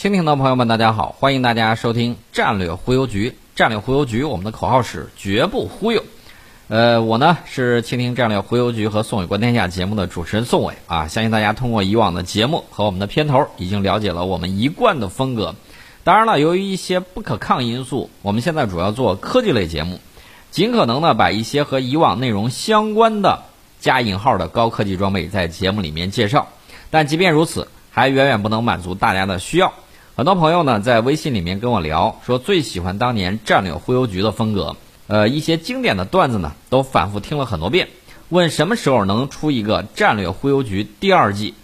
蜻蜓的朋友们，大家好，欢迎大家收听战略忽悠局。战略忽悠局，我们的口号是绝不忽悠。呃，我呢是蜻蜓战略忽悠局和宋伟观天下节目的主持人宋伟啊。相信大家通过以往的节目和我们的片头，已经了解了我们一贯的风格。当然了，由于一些不可抗因素，我们现在主要做科技类节目，尽可能的把一些和以往内容相关的加引号的高科技装备在节目里面介绍。但即便如此，还远远不能满足大家的需要。很多朋友呢在微信里面跟我聊，说最喜欢当年战略忽悠局的风格。呃，一些经典的段子呢，都反复听了很多遍。问什么时候能出一个战略忽悠局第二季？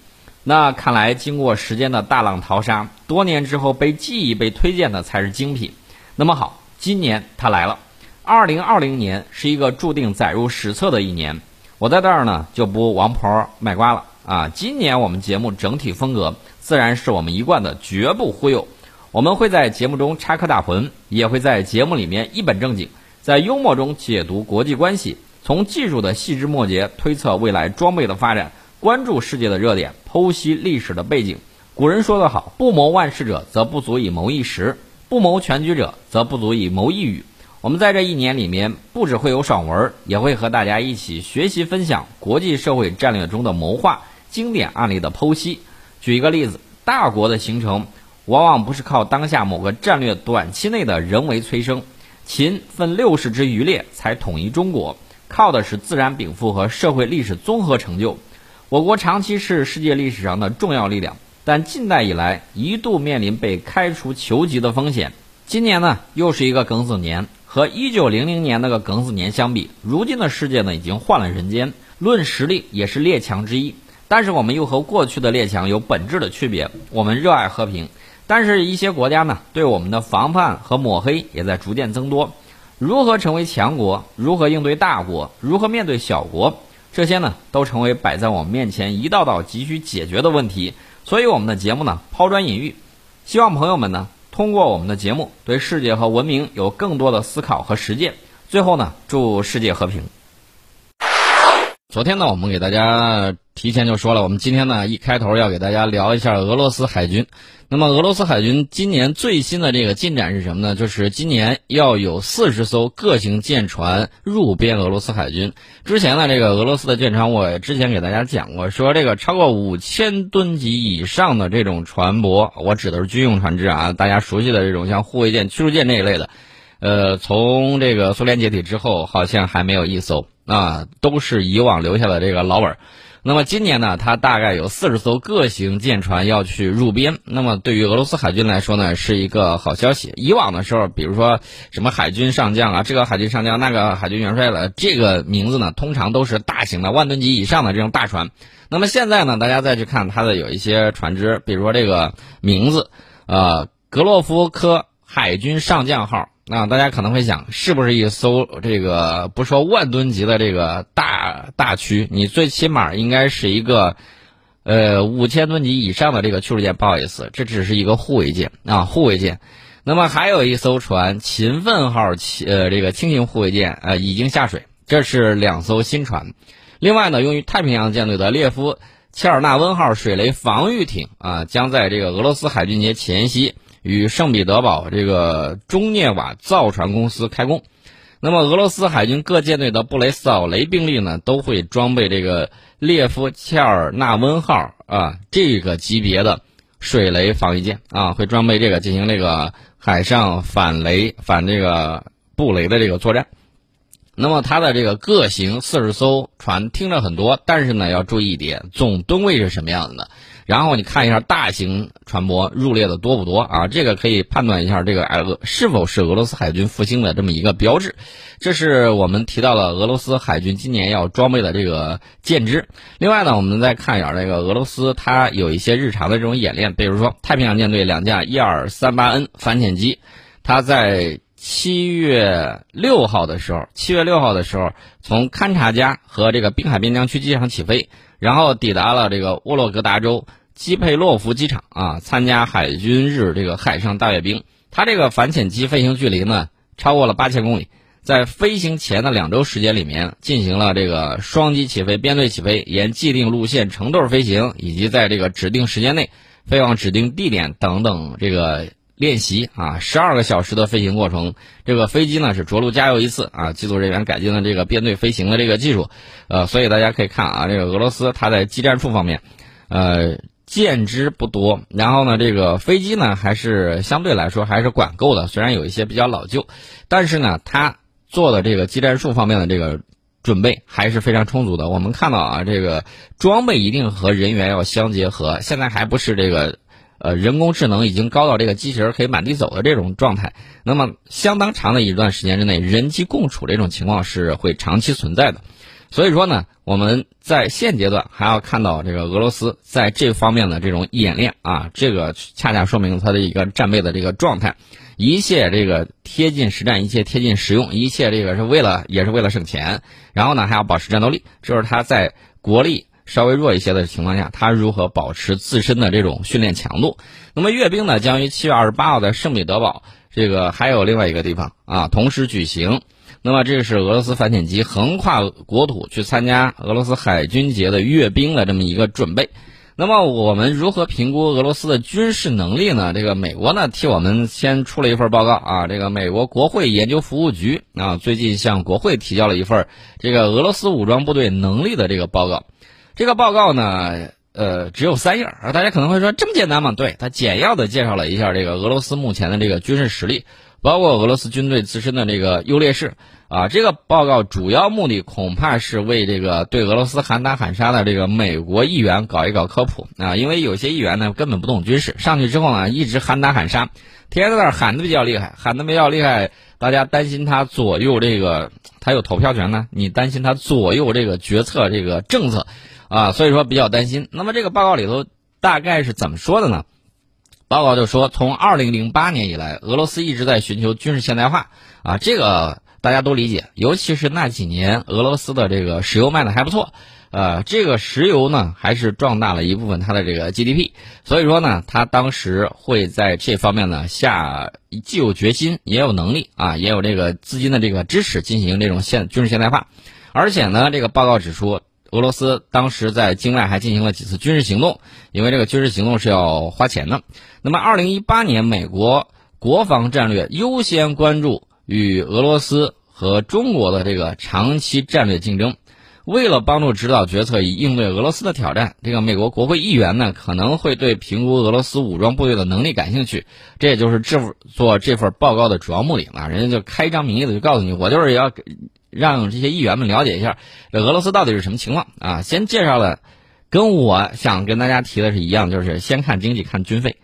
那看来经过时间的大浪淘沙，多年之后被记忆、被推荐的才是精品。那么好，今年它来了。二零二零年是一个注定载入史册的一年。我在这儿呢就不王婆卖瓜了啊！今年我们节目整体风格自然是我们一贯的绝不忽悠。我们会在节目中插科打诨，也会在节目里面一本正经。在幽默中解读国际关系，从技术的细枝末节推测未来装备的发展，关注世界的热点，剖析历史的背景。古人说得好：“不谋万事者，则不足以谋一时；不谋全局者，则不足以谋一语。”我们在这一年里面，不只会有爽文，也会和大家一起学习分享国际社会战略中的谋划、经典案例的剖析。举一个例子，大国的形成，往往不是靠当下某个战略短期内的人为催生。秦分六十之余列才统一中国，靠的是自然禀赋和社会历史综合成就。我国长期是世界历史上的重要力量，但近代以来一度面临被开除球籍的风险。今年呢，又是一个庚子年，和一九零零年那个庚子年相比，如今的世界呢已经换了人间。论实力，也是列强之一，但是我们又和过去的列强有本质的区别。我们热爱和平。但是，一些国家呢，对我们的防范和抹黑也在逐渐增多。如何成为强国？如何应对大国？如何面对小国？这些呢，都成为摆在我们面前一道道急需解决的问题。所以，我们的节目呢，抛砖引玉，希望朋友们呢，通过我们的节目，对世界和文明有更多的思考和实践。最后呢，祝世界和平。昨天呢，我们给大家提前就说了，我们今天呢，一开头要给大家聊一下俄罗斯海军。那么，俄罗斯海军今年最新的这个进展是什么呢？就是今年要有四十艘各型舰船入编俄罗斯海军。之前呢，这个俄罗斯的舰船，我之前给大家讲过，说这个超过五千吨级以上的这种船舶，我指的是军用船只啊，大家熟悉的这种像护卫舰、驱逐舰这一类的，呃，从这个苏联解体之后，好像还没有一艘啊，都是以往留下的这个老本儿。那么今年呢，它大概有四十艘各型舰船要去入编。那么对于俄罗斯海军来说呢，是一个好消息。以往的时候，比如说什么海军上将啊，这个海军上将，那个海军元帅了，这个名字呢，通常都是大型的万吨级以上的这种大船。那么现在呢，大家再去看它的有一些船只，比如说这个名字，呃，格洛夫科海军上将号。那大家可能会想，是不是一艘这个不说万吨级的这个大大驱，你最起码应该是一个，呃五千吨级以上的这个驱逐舰。不好意思，这只是一个护卫舰啊，护卫舰。那么还有一艘船，勤奋号轻呃这个轻型护卫舰呃已经下水，这是两艘新船。另外呢，用于太平洋舰队的列夫切尔纳温号水雷防御艇啊，将在这个俄罗斯海军节前夕。与圣彼得堡这个中涅瓦造船公司开工，那么俄罗斯海军各舰队的布雷扫雷兵力呢，都会装备这个列夫切尔纳温号啊这个级别的水雷防御舰啊，会装备这个进行这个海上反雷反这个布雷的这个作战。那么它的这个各型四十艘船听着很多，但是呢要注意一点，总吨位是什么样子的？然后你看一下大型船舶入列的多不多啊？这个可以判断一下这个俄是否是俄罗斯海军复兴的这么一个标志。这是我们提到了俄罗斯海军今年要装备的这个舰只。另外呢，我们再看一下这个俄罗斯，它有一些日常的这种演练，比如说太平洋舰队两架伊尔三八 N 反潜机，它在七月六号的时候，七月六号的时候从勘察加和这个滨海边疆区机场起飞。然后抵达了这个沃洛格达州基佩洛夫机场啊，参加海军日这个海上大阅兵。它这个反潜机飞行距离呢超过了八千公里，在飞行前的两周时间里面进行了这个双机起飞、编队起飞，沿既定路线成对飞行，以及在这个指定时间内飞往指定地点等等这个练习啊，十二个小时的飞行过程，这个飞机呢是着陆加油一次啊，机组人员改进了这个编队飞行的这个技术，呃，所以大家可以看啊，这个俄罗斯它在技战术方面，呃。见之不多，然后呢，这个飞机呢还是相对来说还是管够的，虽然有一些比较老旧，但是呢，它做的这个技战术方面的这个准备还是非常充足的。我们看到啊，这个装备一定和人员要相结合，现在还不是这个呃人工智能已经高到这个机器人可以满地走的这种状态。那么相当长的一段时间之内，人机共处这种情况是会长期存在的。所以说呢，我们在现阶段还要看到这个俄罗斯在这方面的这种演练啊，这个恰恰说明它的一个战备的这个状态，一切这个贴近实战，一切贴近实用，一切这个是为了也是为了省钱，然后呢还要保持战斗力，这是它在国力稍微弱一些的情况下，他如何保持自身的这种训练强度。那么阅兵呢，将于七月二十八号在圣彼得堡，这个还有另外一个地方啊，同时举行。那么，这是俄罗斯反潜机横跨国土去参加俄罗斯海军节的阅兵的这么一个准备。那么，我们如何评估俄罗斯的军事能力呢？这个美国呢，替我们先出了一份报告啊。这个美国国会研究服务局啊，最近向国会提交了一份这个俄罗斯武装部队能力的这个报告。这个报告呢，呃，只有三页啊。大家可能会说，这么简单吗？对，它简要的介绍了一下这个俄罗斯目前的这个军事实力，包括俄罗斯军队自身的这个优劣势。啊，这个报告主要目的恐怕是为这个对俄罗斯喊打喊杀的这个美国议员搞一搞科普啊，因为有些议员呢根本不懂军事，上去之后呢一直喊打喊杀，天天在那儿喊的比较厉害，喊的比较厉害，大家担心他左右这个，他有投票权呢，你担心他左右这个决策这个政策，啊，所以说比较担心。那么这个报告里头大概是怎么说的呢？报告就说，从二零零八年以来，俄罗斯一直在寻求军事现代化啊，这个。大家都理解，尤其是那几年俄罗斯的这个石油卖的还不错，呃，这个石油呢还是壮大了一部分它的这个 GDP，所以说呢，它当时会在这方面呢下既有决心也有能力啊，也有这个资金的这个支持进行这种现军事现代化，而且呢，这个报告指出，俄罗斯当时在境外还进行了几次军事行动，因为这个军事行动是要花钱的。那么，二零一八年美国国防战略优先关注。与俄罗斯和中国的这个长期战略竞争，为了帮助指导决策以应对俄罗斯的挑战，这个美国国会议员呢可能会对评估俄罗斯武装部队的能力感兴趣，这也就是制作这份报告的主要目的啊。人家就开张名义的就告诉你，我就是要让这些议员们了解一下这俄罗斯到底是什么情况啊。先介绍了，跟我想跟大家提的是一样，就是先看经济，看军费。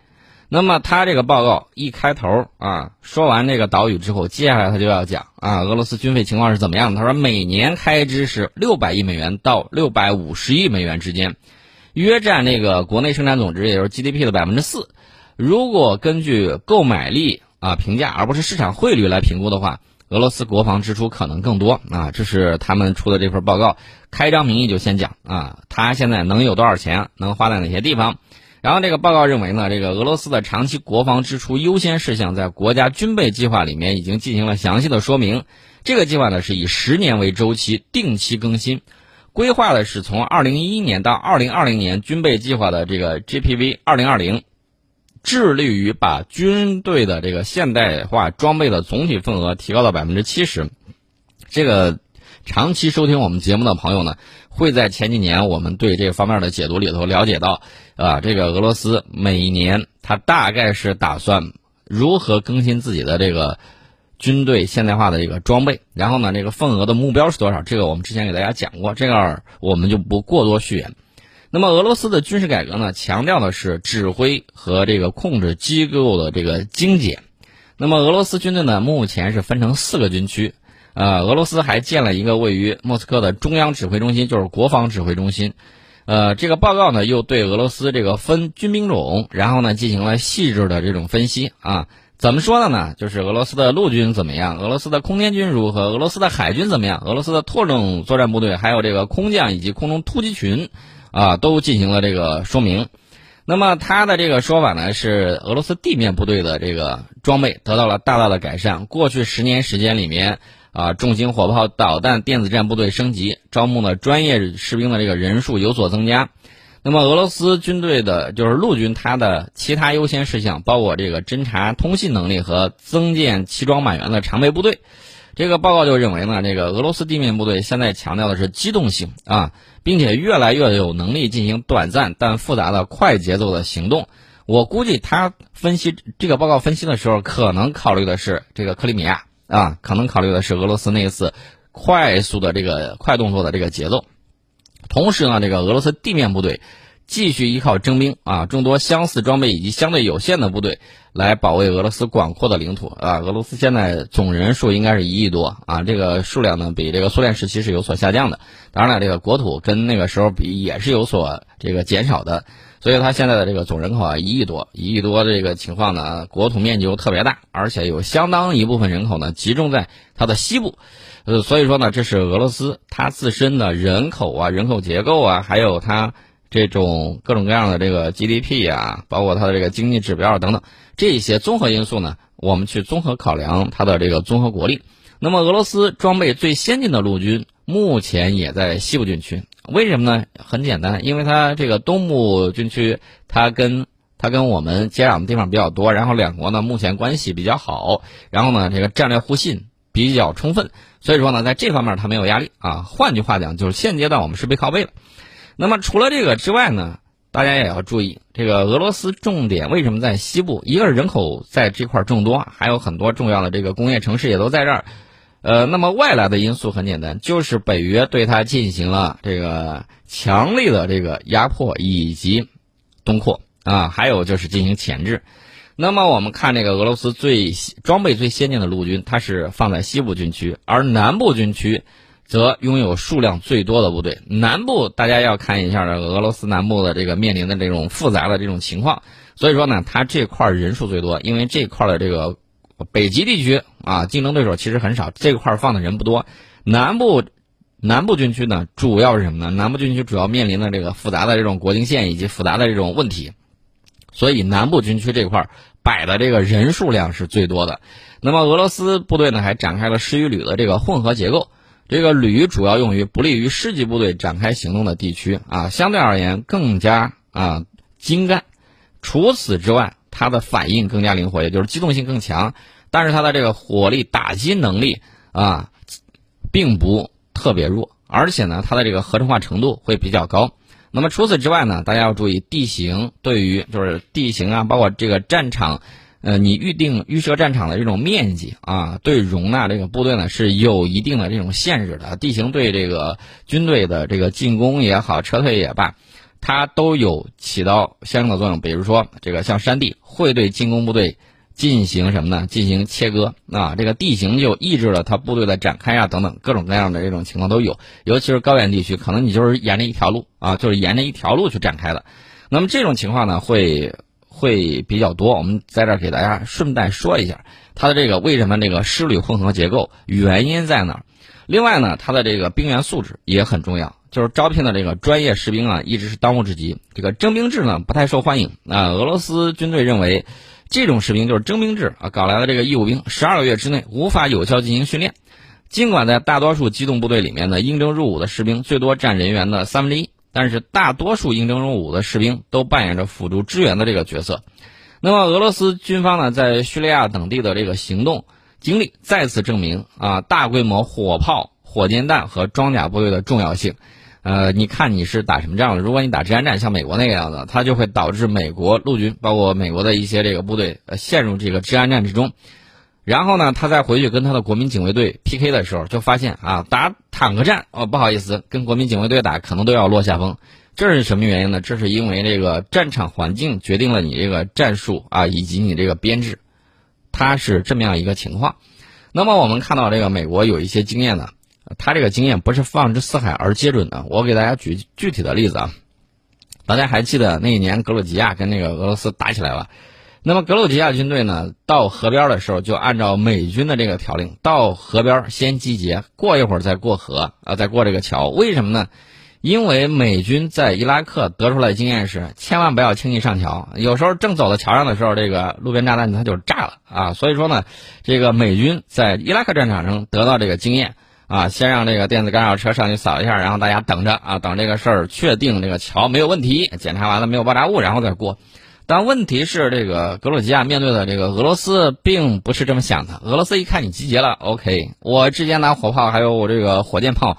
那么他这个报告一开头啊，说完这个岛屿之后，接下来他就要讲啊，俄罗斯军费情况是怎么样的？他说每年开支是六百亿美元到六百五十亿美元之间，约占那个国内生产总值，也就是 GDP 的百分之四。如果根据购买力啊评价，而不是市场汇率来评估的话，俄罗斯国防支出可能更多啊。这是他们出的这份报告，开张名义就先讲啊，他现在能有多少钱，能花在哪些地方。然后这个报告认为呢，这个俄罗斯的长期国防支出优先事项在国家军备计划里面已经进行了详细的说明。这个计划呢是以十年为周期，定期更新，规划的是从二零一一年到二零二零年军备计划的这个 GPV 二零二零，致力于把军队的这个现代化装备的总体份额提高到百分之七十。这个。长期收听我们节目的朋友呢，会在前几年我们对这方面的解读里头了解到，啊，这个俄罗斯每年它大概是打算如何更新自己的这个军队现代化的这个装备，然后呢，这个份额的目标是多少？这个我们之前给大家讲过，这个我们就不过多续言。那么俄罗斯的军事改革呢，强调的是指挥和这个控制机构的这个精简。那么俄罗斯军队呢，目前是分成四个军区。呃，俄罗斯还建了一个位于莫斯科的中央指挥中心，就是国防指挥中心。呃，这个报告呢，又对俄罗斯这个分军兵种，然后呢进行了细致的这种分析啊。怎么说的呢？就是俄罗斯的陆军怎么样，俄罗斯的空天军如何，俄罗斯的海军怎么样，俄罗斯的特种作战部队，还有这个空降以及空中突击群，啊，都进行了这个说明。那么他的这个说法呢，是俄罗斯地面部队的这个装备得到了大大的改善。过去十年时间里面。啊，重型火炮、导弹、电子战部队升级，招募的专业士兵的这个人数有所增加。那么俄罗斯军队的就是陆军，它的其他优先事项包括这个侦察通信能力和增建齐装满员的常备部队。这个报告就认为呢，这个俄罗斯地面部队现在强调的是机动性啊，并且越来越有能力进行短暂但复杂的快节奏的行动。我估计他分析这个报告分析的时候，可能考虑的是这个克里米亚啊，可能考虑的是俄罗斯那一次快速的这个快动作的这个节奏。同时呢，这个俄罗斯地面部队继续依靠征兵啊，众多相似装备以及相对有限的部队来保卫俄罗斯广阔的领土啊。俄罗斯现在总人数应该是一亿多啊，这个数量呢比这个苏联时期是有所下降的。当然了，这个国土跟那个时候比也是有所这个减少的，所以它现在的这个总人口啊一亿多，一亿多这个情况呢，国土面积又特别大，而且有相当一部分人口呢集中在它的西部。呃，所以说呢，这是俄罗斯它自身的人口啊、人口结构啊，还有它这种各种各样的这个 GDP 啊，包括它的这个经济指标等等这些综合因素呢，我们去综合考量它的这个综合国力。那么，俄罗斯装备最先进的陆军目前也在西部军区，为什么呢？很简单，因为它这个东部军区它跟它跟我们接壤的地方比较多，然后两国呢目前关系比较好，然后呢这个战略互信比较充分。所以说呢，在这方面它没有压力啊。换句话讲，就是现阶段我们是背靠背了。那么除了这个之外呢，大家也要注意，这个俄罗斯重点为什么在西部？一个是人口在这块众多，还有很多重要的这个工业城市也都在这儿。呃，那么外来的因素很简单，就是北约对它进行了这个强力的这个压迫以及东扩啊，还有就是进行钳制。那么我们看这个俄罗斯最装备最先进的陆军，它是放在西部军区，而南部军区则拥有数量最多的部队。南部大家要看一下这俄罗斯南部的这个面临的这种复杂的这种情况，所以说呢，它这块人数最多，因为这块的这个北极地区啊，竞争对手其实很少，这块放的人不多。南部南部军区呢，主要是什么呢？南部军区主要面临的这个复杂的这种国境线以及复杂的这种问题。所以南部军区这块摆的这个人数量是最多的。那么俄罗斯部队呢，还展开了师与旅的这个混合结构。这个旅主要用于不利于师级部队展开行动的地区啊，相对而言更加啊精干。除此之外，它的反应更加灵活，也就是机动性更强。但是它的这个火力打击能力啊，并不特别弱，而且呢，它的这个合成化程度会比较高。那么除此之外呢，大家要注意地形对于就是地形啊，包括这个战场，呃，你预定预设战场的这种面积啊，对容纳这个部队呢是有一定的这种限制的。地形对这个军队的这个进攻也好，撤退也罢，它都有起到相应的作用。比如说这个像山地会对进攻部队。进行什么呢？进行切割啊，这个地形就抑制了他部队的展开啊，等等各种各样的这种情况都有。尤其是高原地区，可能你就是沿着一条路啊，就是沿着一条路去展开的。那么这种情况呢，会会比较多。我们在这儿给大家顺带说一下，它的这个为什么这个师旅混合结构原因在哪儿？另外呢，它的这个兵员素质也很重要，就是招聘的这个专业士兵啊，一直是当务之急。这个征兵制呢，不太受欢迎啊。俄罗斯军队认为。这种士兵就是征兵制啊，搞来的这个义务兵，十二个月之内无法有效进行训练。尽管在大多数机动部队里面呢，应征入伍的士兵最多占人员的三分之一，但是大多数应征入伍的士兵都扮演着辅助支援的这个角色。那么俄罗斯军方呢，在叙利亚等地的这个行动经历再次证明啊，大规模火炮、火箭弹和装甲部队的重要性。呃，你看你是打什么仗了？如果你打治安战，像美国那个样子，它就会导致美国陆军，包括美国的一些这个部队，呃，陷入这个治安战之中。然后呢，他再回去跟他的国民警卫队 PK 的时候，就发现啊，打坦克战哦，不好意思，跟国民警卫队打可能都要落下风。这是什么原因呢？这是因为这个战场环境决定了你这个战术啊，以及你这个编制，它是这么样一个情况。那么我们看到这个美国有一些经验呢。他这个经验不是放之四海而皆准的。我给大家举具体的例子啊，大家还记得那一年格鲁吉亚跟那个俄罗斯打起来了，那么格鲁吉亚军队呢，到河边的时候就按照美军的这个条令，到河边先集结，过一会儿再过河啊，再过这个桥。为什么呢？因为美军在伊拉克得出来的经验是，千万不要轻易上桥。有时候正走到桥上的时候，这个路边炸弹它就炸了啊。所以说呢，这个美军在伊拉克战场上得到这个经验。啊，先让这个电子干扰车上去扫一下，然后大家等着啊，等这个事儿确定这个桥没有问题，检查完了没有爆炸物，然后再过。但问题是，这个格鲁吉亚面对的这个俄罗斯并不是这么想的。俄罗斯一看你集结了，OK，我直接拿火炮还有我这个火箭炮，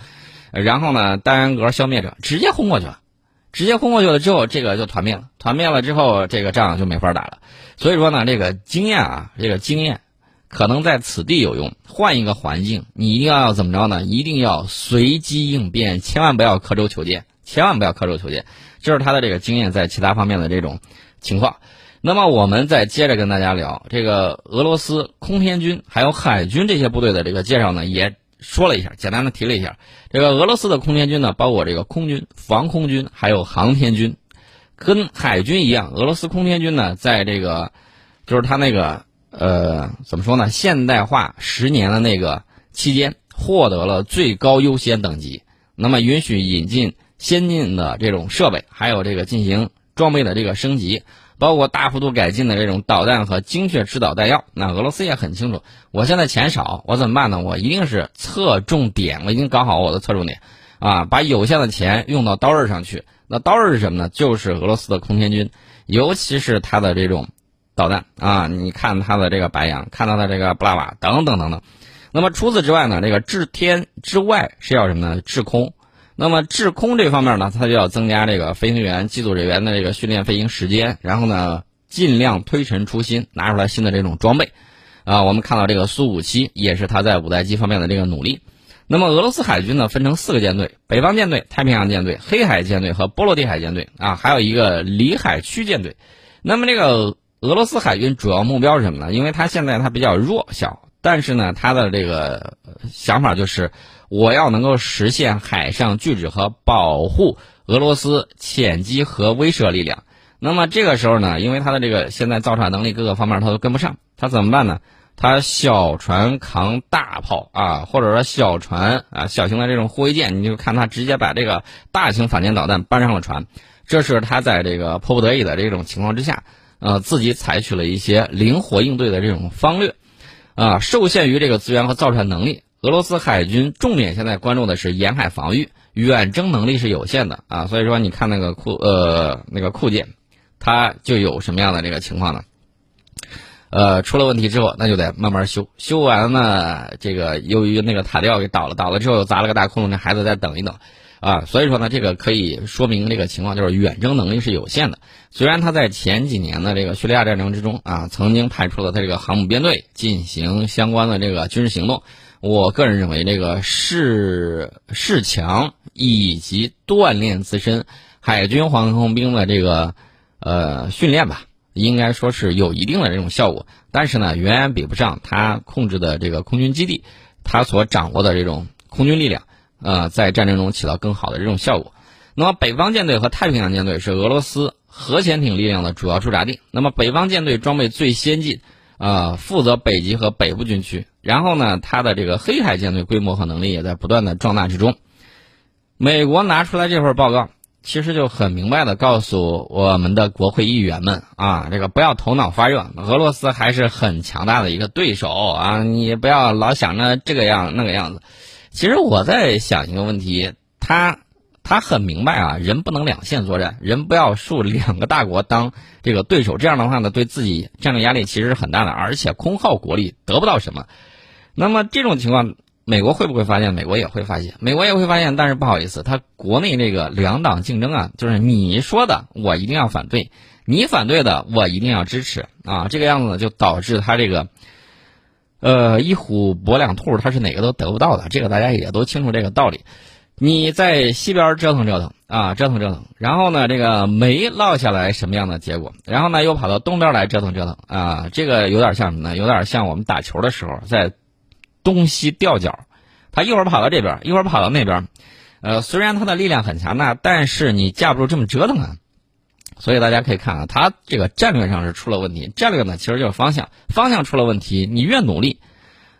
然后呢单元消灭者直接轰过去了，直接轰过去了之后，这个就团灭了。团灭了之后，这个仗就没法打了。所以说呢，这个经验啊，这个经验可能在此地有用。换一个环境，你一定要怎么着呢？一定要随机应变，千万不要刻舟求剑，千万不要刻舟求剑。这是他的这个经验在其他方面的这种。情况，那么我们再接着跟大家聊这个俄罗斯空天军还有海军这些部队的这个介绍呢，也说了一下，简单的提了一下。这个俄罗斯的空天军呢，包括这个空军、防空军还有航天军，跟海军一样，俄罗斯空天军呢，在这个就是他那个呃怎么说呢，现代化十年的那个期间，获得了最高优先等级，那么允许引进先进的这种设备，还有这个进行。装备的这个升级，包括大幅度改进的这种导弹和精确制导弹药。那俄罗斯也很清楚，我现在钱少，我怎么办呢？我一定是侧重点，我已经搞好我的侧重点，啊，把有限的钱用到刀刃上去。那刀刃是什么呢？就是俄罗斯的空天军，尤其是它的这种导弹啊。你看它的这个白杨，看到的这个布拉瓦等等等等。那么除此之外呢，这个制天之外是要什么呢？制空。那么制空这方面呢，它就要增加这个飞行员、机组人员的这个训练飞行时间，然后呢，尽量推陈出新，拿出来新的这种装备。啊，我们看到这个苏五七也是它在五代机方面的这个努力。那么俄罗斯海军呢，分成四个舰队：北方舰队、太平洋舰队、黑海舰队和波罗的海舰队啊，还有一个里海区舰队。那么这个俄罗斯海军主要目标是什么呢？因为它现在它比较弱小，但是呢，它的这个想法就是。我要能够实现海上拒止和保护俄罗斯潜机和威慑力量。那么这个时候呢，因为它的这个现在造船能力各个方面它都跟不上，它怎么办呢？它小船扛大炮啊，或者说小船啊，小型的这种护卫舰，你就看它直接把这个大型反舰导弹搬上了船。这是他在这个迫不得已的这种情况之下，呃，自己采取了一些灵活应对的这种方略，啊，受限于这个资源和造船能力。俄罗斯海军重点现在关注的是沿海防御，远征能力是有限的啊，所以说你看那个库呃那个库舰，它就有什么样的这个情况呢？呃，出了问题之后，那就得慢慢修，修完了这个由于那个塔吊给倒了，倒了之后又砸了个大窟窿，那孩子再等一等。啊，所以说呢，这个可以说明这个情况，就是远征能力是有限的。虽然他在前几年的这个叙利亚战争之中啊，曾经派出了他这个航母编队进行相关的这个军事行动，我个人认为这个示示强以及锻炼自身海军航空兵的这个呃训练吧，应该说是有一定的这种效果。但是呢，远远比不上他控制的这个空军基地，他所掌握的这种空军力量。呃，在战争中起到更好的这种效果。那么，北方舰队和太平洋舰队是俄罗斯核潜艇力量的主要驻扎地。那么，北方舰队装备最先进，啊，负责北极和北部军区。然后呢，它的这个黑海舰队规模和能力也在不断的壮大之中。美国拿出来这份报告，其实就很明白的告诉我们的国会议员们啊，这个不要头脑发热，俄罗斯还是很强大的一个对手啊，你不要老想着这个样那个样子。其实我在想一个问题，他他很明白啊，人不能两线作战，人不要树两个大国当这个对手，这样的话呢，对自己战略压力其实是很大的，而且空耗国力得不到什么。那么这种情况，美国会不会发现？美国也会发现，美国也会发现。但是不好意思，他国内这个两党竞争啊，就是你说的我一定要反对，你反对的我一定要支持啊，这个样子，就导致他这个。呃，一虎搏两兔，他是哪个都得不到的，这个大家也都清楚这个道理。你在西边折腾折腾啊，折腾折腾，然后呢，这个没落下来什么样的结果？然后呢，又跑到东边来折腾折腾啊，这个有点像什么呢？有点像我们打球的时候在东西吊脚，他一会儿跑到这边，一会儿跑到那边。呃，虽然他的力量很强大，但是你架不住这么折腾啊。所以大家可以看啊，他这个战略上是出了问题。战略呢，其实就是方向，方向出了问题，你越努力，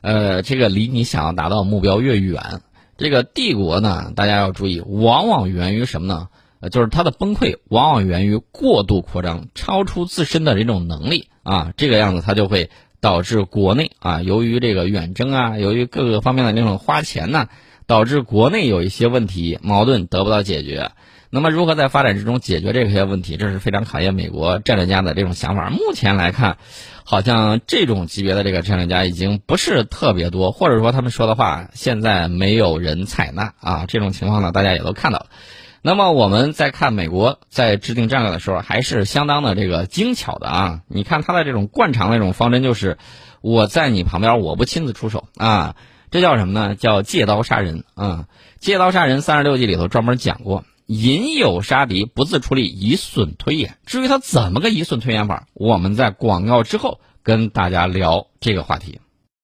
呃，这个离你想要达到目标越远。这个帝国呢，大家要注意，往往源于什么呢？呃，就是它的崩溃往往源于过度扩张，超出自身的这种能力啊，这个样子它就会导致国内啊，由于这个远征啊，由于各个方面的那种花钱呢，导致国内有一些问题矛盾得不到解决。那么，如何在发展之中解决这些问题，这是非常考验美国战略家的这种想法。目前来看，好像这种级别的这个战略家已经不是特别多，或者说他们说的话现在没有人采纳啊。这种情况呢，大家也都看到了。那么我们在看美国在制定战略的时候，还是相当的这个精巧的啊。你看他的这种惯常的这种方针就是，我在你旁边，我不亲自出手啊。这叫什么呢？叫借刀杀人啊！借刀杀人，三十六计里头专门讲过。引诱杀敌，不自出力，以损推演。至于他怎么个以损推演法，我们在广告之后跟大家聊这个话题。